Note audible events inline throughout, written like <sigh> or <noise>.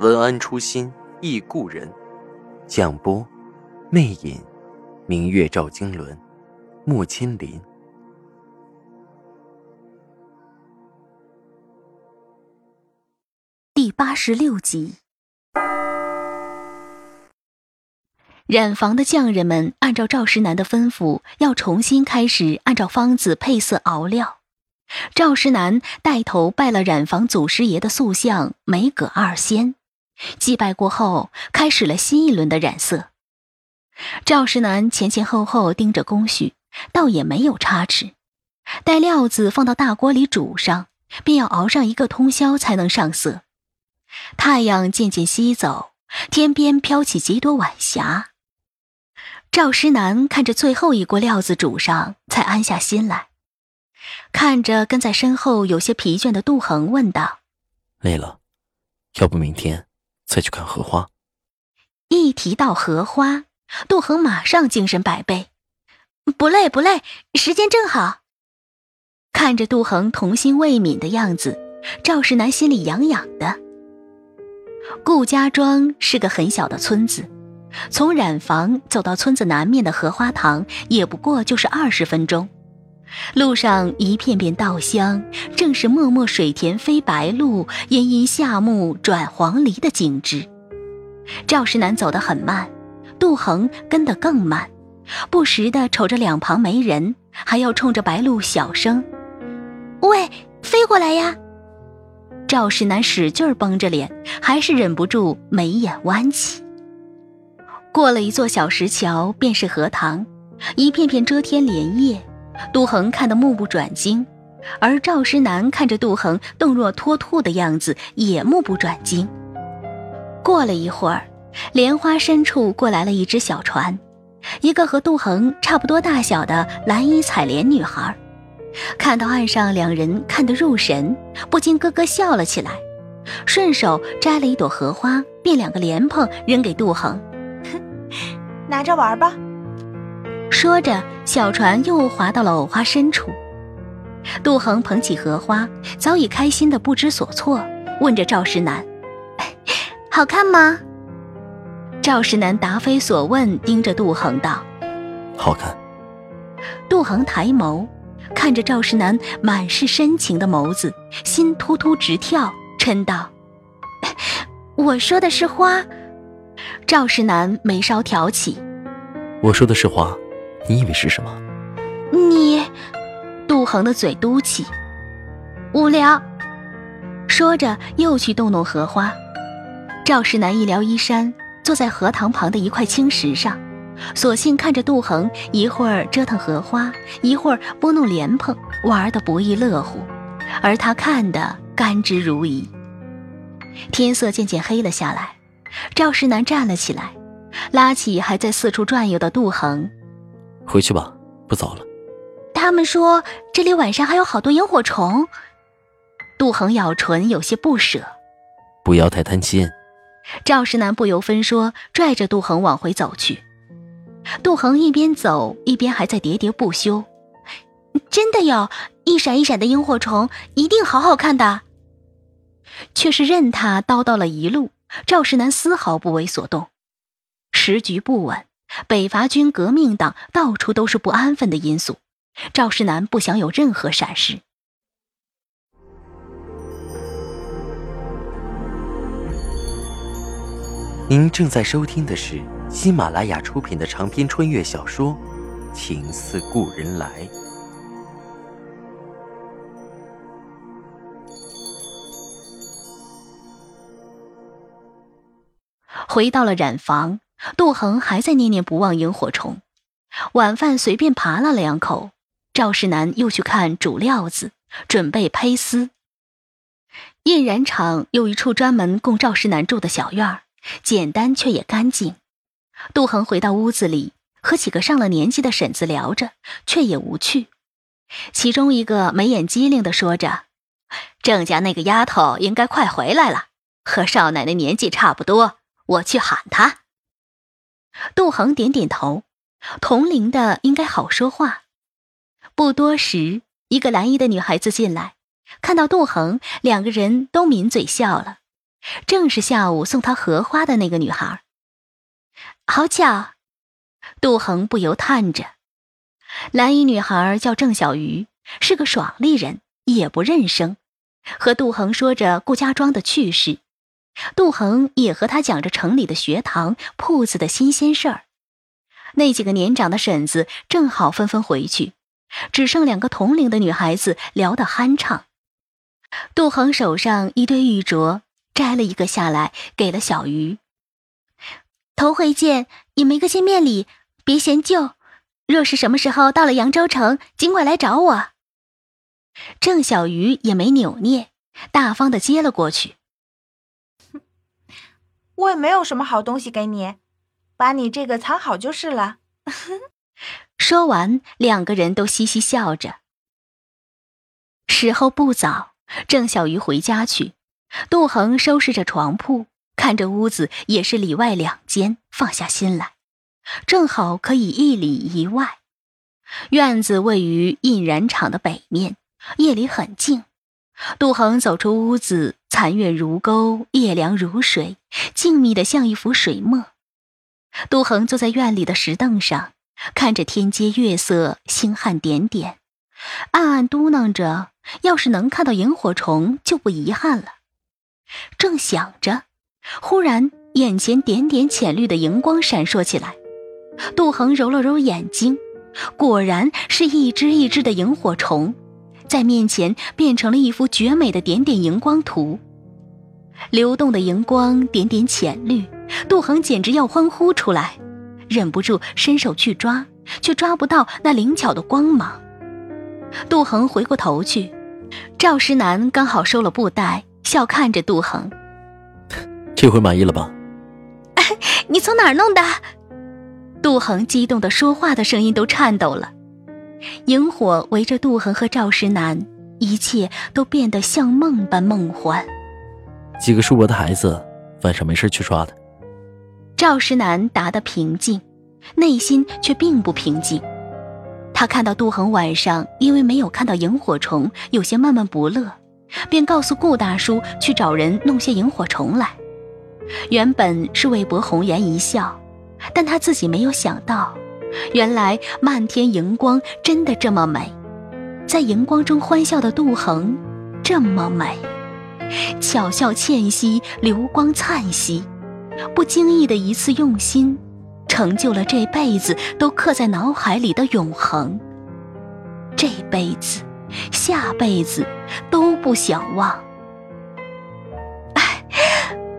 文安初心忆故人，蒋波，魅影，明月照经纶，木千林。第八十六集，染房的匠人们按照赵石南的吩咐，要重新开始按照方子配色熬料。赵石南带头拜了染房祖师爷的塑像梅葛二仙。祭拜过后，开始了新一轮的染色。赵石南前前后后盯着工序，倒也没有差池。待料子放到大锅里煮上，便要熬上一个通宵才能上色。太阳渐渐西走，天边飘起几朵晚霞。赵石南看着最后一锅料子煮上，才安下心来。看着跟在身后有些疲倦的杜恒，问道：“累了，要不明天？”再去看荷花。一提到荷花，杜恒马上精神百倍。不累不累，时间正好。看着杜恒童心未泯的样子，赵世南心里痒痒的。顾家庄是个很小的村子，从染房走到村子南面的荷花塘，也不过就是二十分钟。路上一片片稻香，正是漠漠水田飞白鹭，阴阴夏木转黄鹂的景致。赵石南走得很慢，杜恒跟得更慢，不时地瞅着两旁没人，还要冲着白鹭小声：“喂，飞过来呀！”赵石南使劲绷着脸，还是忍不住眉眼弯起。过了一座小石桥，便是荷塘，一片片遮天莲叶。杜恒看得目不转睛，而赵石南看着杜恒动若脱兔的样子，也目不转睛。过了一会儿，莲花深处过来了一只小船，一个和杜恒差不多大小的蓝衣采莲女孩，看到岸上两人看得入神，不禁咯咯笑了起来，顺手摘了一朵荷花，变两个莲蓬扔给杜恒，<laughs> 拿着玩吧。说着，小船又划到了藕花深处。杜恒捧起荷花，早已开心的不知所措，问着赵石南：“ <laughs> 好看吗？”赵石南答非所问，盯着杜恒道：“好看。”杜恒抬眸，看着赵石南满是深情的眸子，心突突直跳，嗔道：“ <laughs> 我说的是花。”赵石南眉梢挑起：“我说的是花。”你以为是什么？你，杜恒的嘴嘟起，无聊。说着又去动动荷花。赵世南一撩衣衫，坐在荷塘旁的一块青石上，索性看着杜恒一会儿折腾荷花，一会儿拨弄莲蓬，玩得不亦乐乎，而他看得甘之如饴。天色渐渐黑了下来，赵世南站了起来，拉起还在四处转悠的杜恒。回去吧，不早了。他们说这里晚上还有好多萤火虫。杜恒咬唇，有些不舍。不要太贪心。赵石南不由分说，拽着杜恒往回走去。杜恒一边走一边还在喋喋不休：“真的有，一闪一闪的萤火虫，一定好好看的。”却是任他叨叨了一路，赵石南丝毫不为所动。时局不稳。北伐军、革命党到处都是不安分的因素，赵世南不想有任何闪失。您正在收听的是喜马拉雅出品的长篇穿越小说《情似故人来》。回到了染房。杜恒还在念念不忘萤火虫，晚饭随便扒拉了两口。赵世南又去看煮料子，准备胚丝。印染厂有一处专门供赵石南住的小院儿，简单却也干净。杜恒回到屋子里，和几个上了年纪的婶子聊着，却也无趣。其中一个眉眼机灵的说着：“郑家那个丫头应该快回来了，和少奶奶年纪差不多，我去喊她。”杜恒点点头，同龄的应该好说话。不多时，一个蓝衣的女孩子进来。看到杜恒，两个人都抿嘴笑了。正是下午送他荷花的那个女孩。好巧，杜恒不由叹着。蓝衣女孩叫郑小鱼，是个爽利人，也不认生，和杜恒说着顾家庄的趣事。杜恒也和他讲着城里的学堂、铺子的新鲜事儿。那几个年长的婶子正好纷纷回去，只剩两个同龄的女孩子聊得酣畅。杜恒手上一堆玉镯，摘了一个下来，给了小鱼。头回见，也没个见面礼，别嫌旧。若是什么时候到了扬州城，尽管来找我。郑小鱼也没扭捏，大方的接了过去。我也没有什么好东西给你，把你这个藏好就是了。<laughs> 说完，两个人都嘻嘻笑着。时候不早。郑小鱼回家去，杜恒收拾着床铺，看着屋子也是里外两间，放下心来，正好可以一里一外。院子位于印染厂的北面，夜里很静。杜恒走出屋子，残月如钩，夜凉如水，静谧的像一幅水墨。杜恒坐在院里的石凳上，看着天阶月色，星汉点点，暗暗嘟囔着。要是能看到萤火虫，就不遗憾了。正想着，忽然眼前点点浅绿的荧光闪烁起来。杜恒揉了揉眼睛，果然是一只一只的萤火虫，在面前变成了一幅绝美的点点荧光图。流动的荧光，点点浅绿，杜恒简直要欢呼出来，忍不住伸手去抓，却抓不到那灵巧的光芒。杜恒回过头去，赵石南刚好收了布袋，笑看着杜恒：“这回满意了吧？”“ <laughs> 你从哪儿弄的？”杜恒激动的说话的声音都颤抖了。萤火围着杜恒和赵石南，一切都变得像梦般梦幻。几个叔伯的孩子晚上没事去抓的。赵石南答得平静，内心却并不平静。他看到杜恒晚上因为没有看到萤火虫，有些闷闷不乐，便告诉顾大叔去找人弄些萤火虫来。原本是为博红颜一笑，但他自己没有想到，原来漫天荧光真的这么美，在荧光中欢笑的杜恒这么美，巧笑倩兮，流光灿兮，不经意的一次用心。成就了这辈子都刻在脑海里的永恒。这辈子、下辈子都不想忘。哎，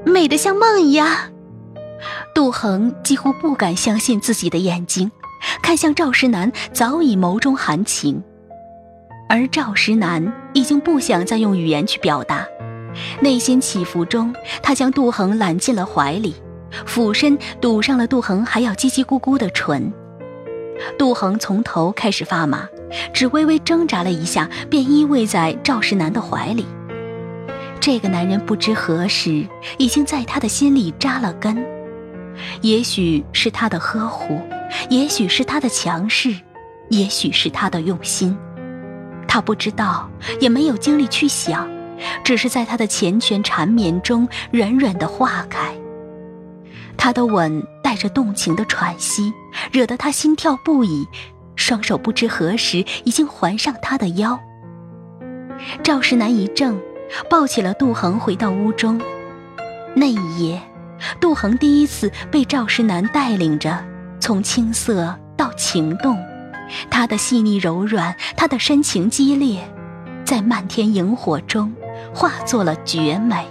美得像梦一样。杜恒几乎不敢相信自己的眼睛，看向赵石南，早已眸中含情。而赵石南已经不想再用语言去表达，内心起伏中，他将杜恒揽进了怀里。俯身堵上了杜恒还要叽叽咕咕的唇，杜恒从头开始发麻，只微微挣扎了一下，便依偎在赵石南的怀里。这个男人不知何时已经在他的心里扎了根，也许是他的呵护，也许是他的强势，也许是他的用心，他不知道，也没有精力去想，只是在他的缱绻缠绵中软软的化开。他的吻带着动情的喘息，惹得他心跳不已，双手不知何时已经环上他的腰。赵石南一怔，抱起了杜恒，回到屋中。那一夜，杜恒第一次被赵石南带领着，从青涩到情动，他的细腻柔软，他的深情激烈，在漫天萤火中化作了绝美。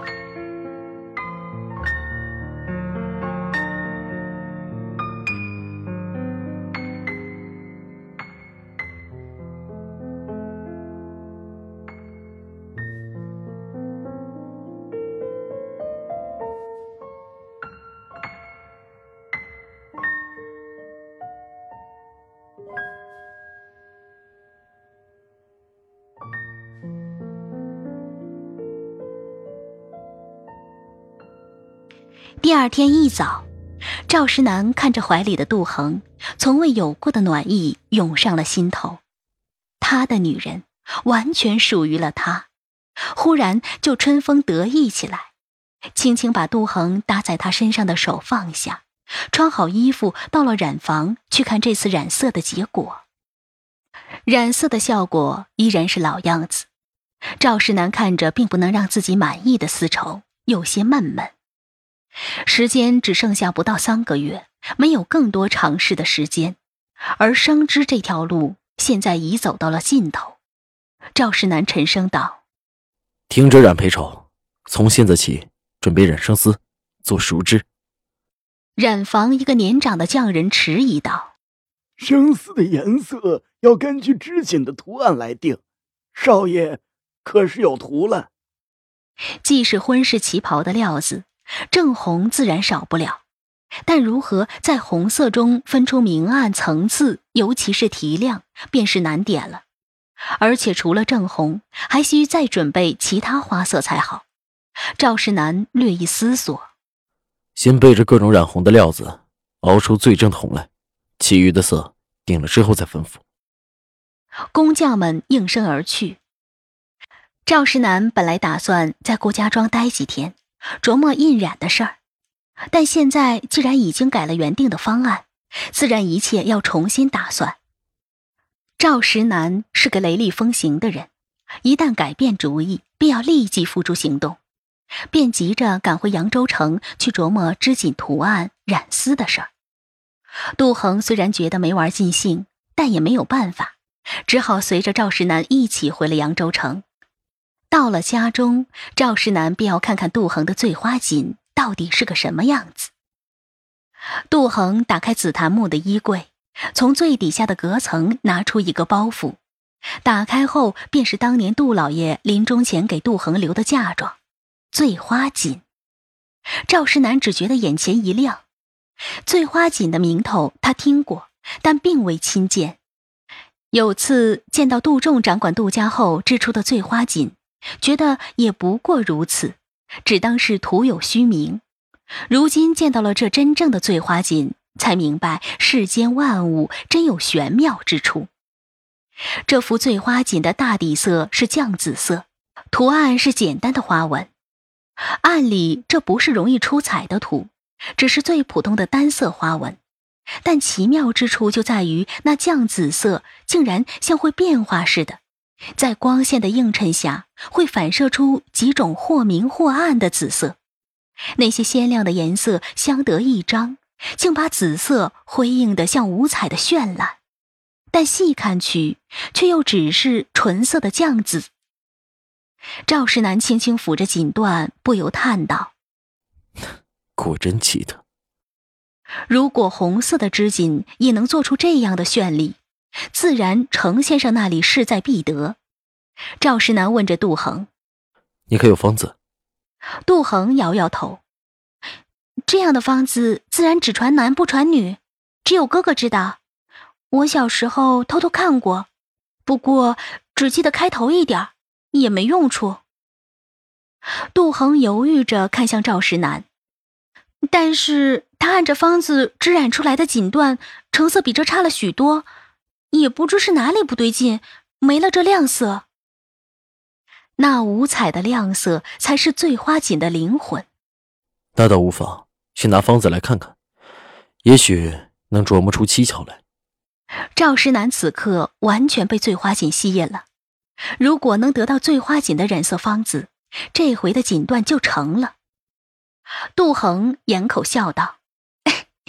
第二天一早，赵石南看着怀里的杜恒，从未有过的暖意涌上了心头。他的女人完全属于了他，忽然就春风得意起来，轻轻把杜恒搭在他身上的手放下，穿好衣服到了染房去看这次染色的结果。染色的效果依然是老样子。赵世南看着并不能让自己满意的丝绸，有些闷闷。时间只剩下不到三个月，没有更多尝试的时间，而生织这条路现在已走到了尽头。赵世南沉声道：“停止染培绸，从现在起准备染生丝，做熟织。”染房一个年长的匠人迟疑道：“生丝的颜色要根据织锦的图案来定，少爷。”可是有图了，既是婚事旗袍的料子，正红自然少不了。但如何在红色中分出明暗层次，尤其是提亮，便是难点了。而且除了正红，还需再准备其他花色才好。赵世南略一思索，先备着各种染红的料子，熬出最正的红来，其余的色定了之后再吩咐。工匠们应声而去。赵石南本来打算在顾家庄待几天，琢磨印染的事儿，但现在既然已经改了原定的方案，自然一切要重新打算。赵石南是个雷厉风行的人，一旦改变主意，便要立即付诸行动，便急着赶回扬州城去琢磨织锦图案、染丝的事儿。杜恒虽然觉得没玩尽兴，但也没有办法，只好随着赵石南一起回了扬州城。到了家中，赵世南便要看看杜恒的醉花锦到底是个什么样子。杜恒打开紫檀木的衣柜，从最底下的隔层拿出一个包袱，打开后便是当年杜老爷临终前给杜恒留的嫁妆——醉花锦。赵世南只觉得眼前一亮，醉花锦的名头他听过，但并未亲见。有次见到杜仲掌管杜家后织出的醉花锦。觉得也不过如此，只当是徒有虚名。如今见到了这真正的醉花锦，才明白世间万物真有玄妙之处。这幅醉花锦的大底色是绛紫色，图案是简单的花纹。按理这不是容易出彩的图，只是最普通的单色花纹。但奇妙之处就在于那绛紫色竟然像会变化似的。在光线的映衬下，会反射出几种或明或暗的紫色。那些鲜亮的颜色相得益彰，竟把紫色辉映得像五彩的绚烂。但细看去，却又只是纯色的绛紫。赵世南轻轻抚着锦缎，不由叹道：<laughs> “果真奇特。如果红色的织锦也能做出这样的绚丽。”自然，程先生那里势在必得。赵石南问着杜恒：“你可有方子？”杜恒摇摇头：“这样的方子自然只传男不传女，只有哥哥知道。我小时候偷偷看过，不过只记得开头一点，也没用处。”杜恒犹豫着看向赵石南，但是他按着方子织染出来的锦缎，成色比这差了许多。也不知是哪里不对劲，没了这亮色。那五彩的亮色才是醉花锦的灵魂。那倒无妨，去拿方子来看看，也许能琢磨出蹊跷来。赵石南此刻完全被醉花锦吸引了，如果能得到醉花锦的染色方子，这回的锦缎就成了。杜恒掩口笑道：“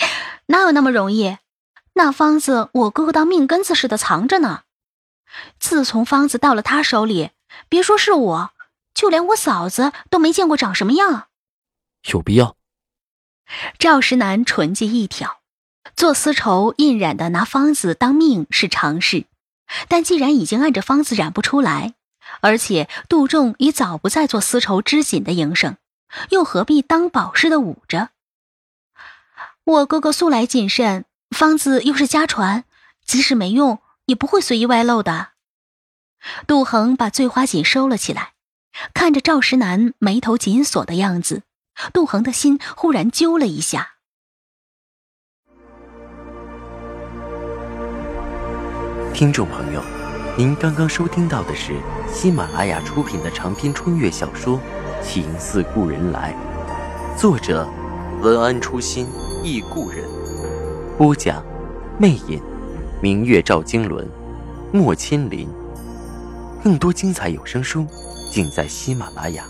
<laughs> 哪有那么容易？”那方子，我哥哥当命根子似的藏着呢。自从方子到了他手里，别说是我，就连我嫂子都没见过长什么样。有必要？赵石南唇际一挑，做丝绸印染的拿方子当命是常事，但既然已经按着方子染不出来，而且杜仲已早不再做丝绸织锦的营生，又何必当宝似的捂着？我哥哥素来谨慎。方子又是家传，即使没用，也不会随意外露的。杜恒把醉花锦收了起来，看着赵石南眉头紧锁的样子，杜恒的心忽然揪了一下。听众朋友，您刚刚收听到的是喜马拉雅出品的长篇穿越小说《情似故人来》，作者文安初心忆故人，播讲魅影，明月照经纶，莫千林。更多精彩有声书，尽在喜马拉雅。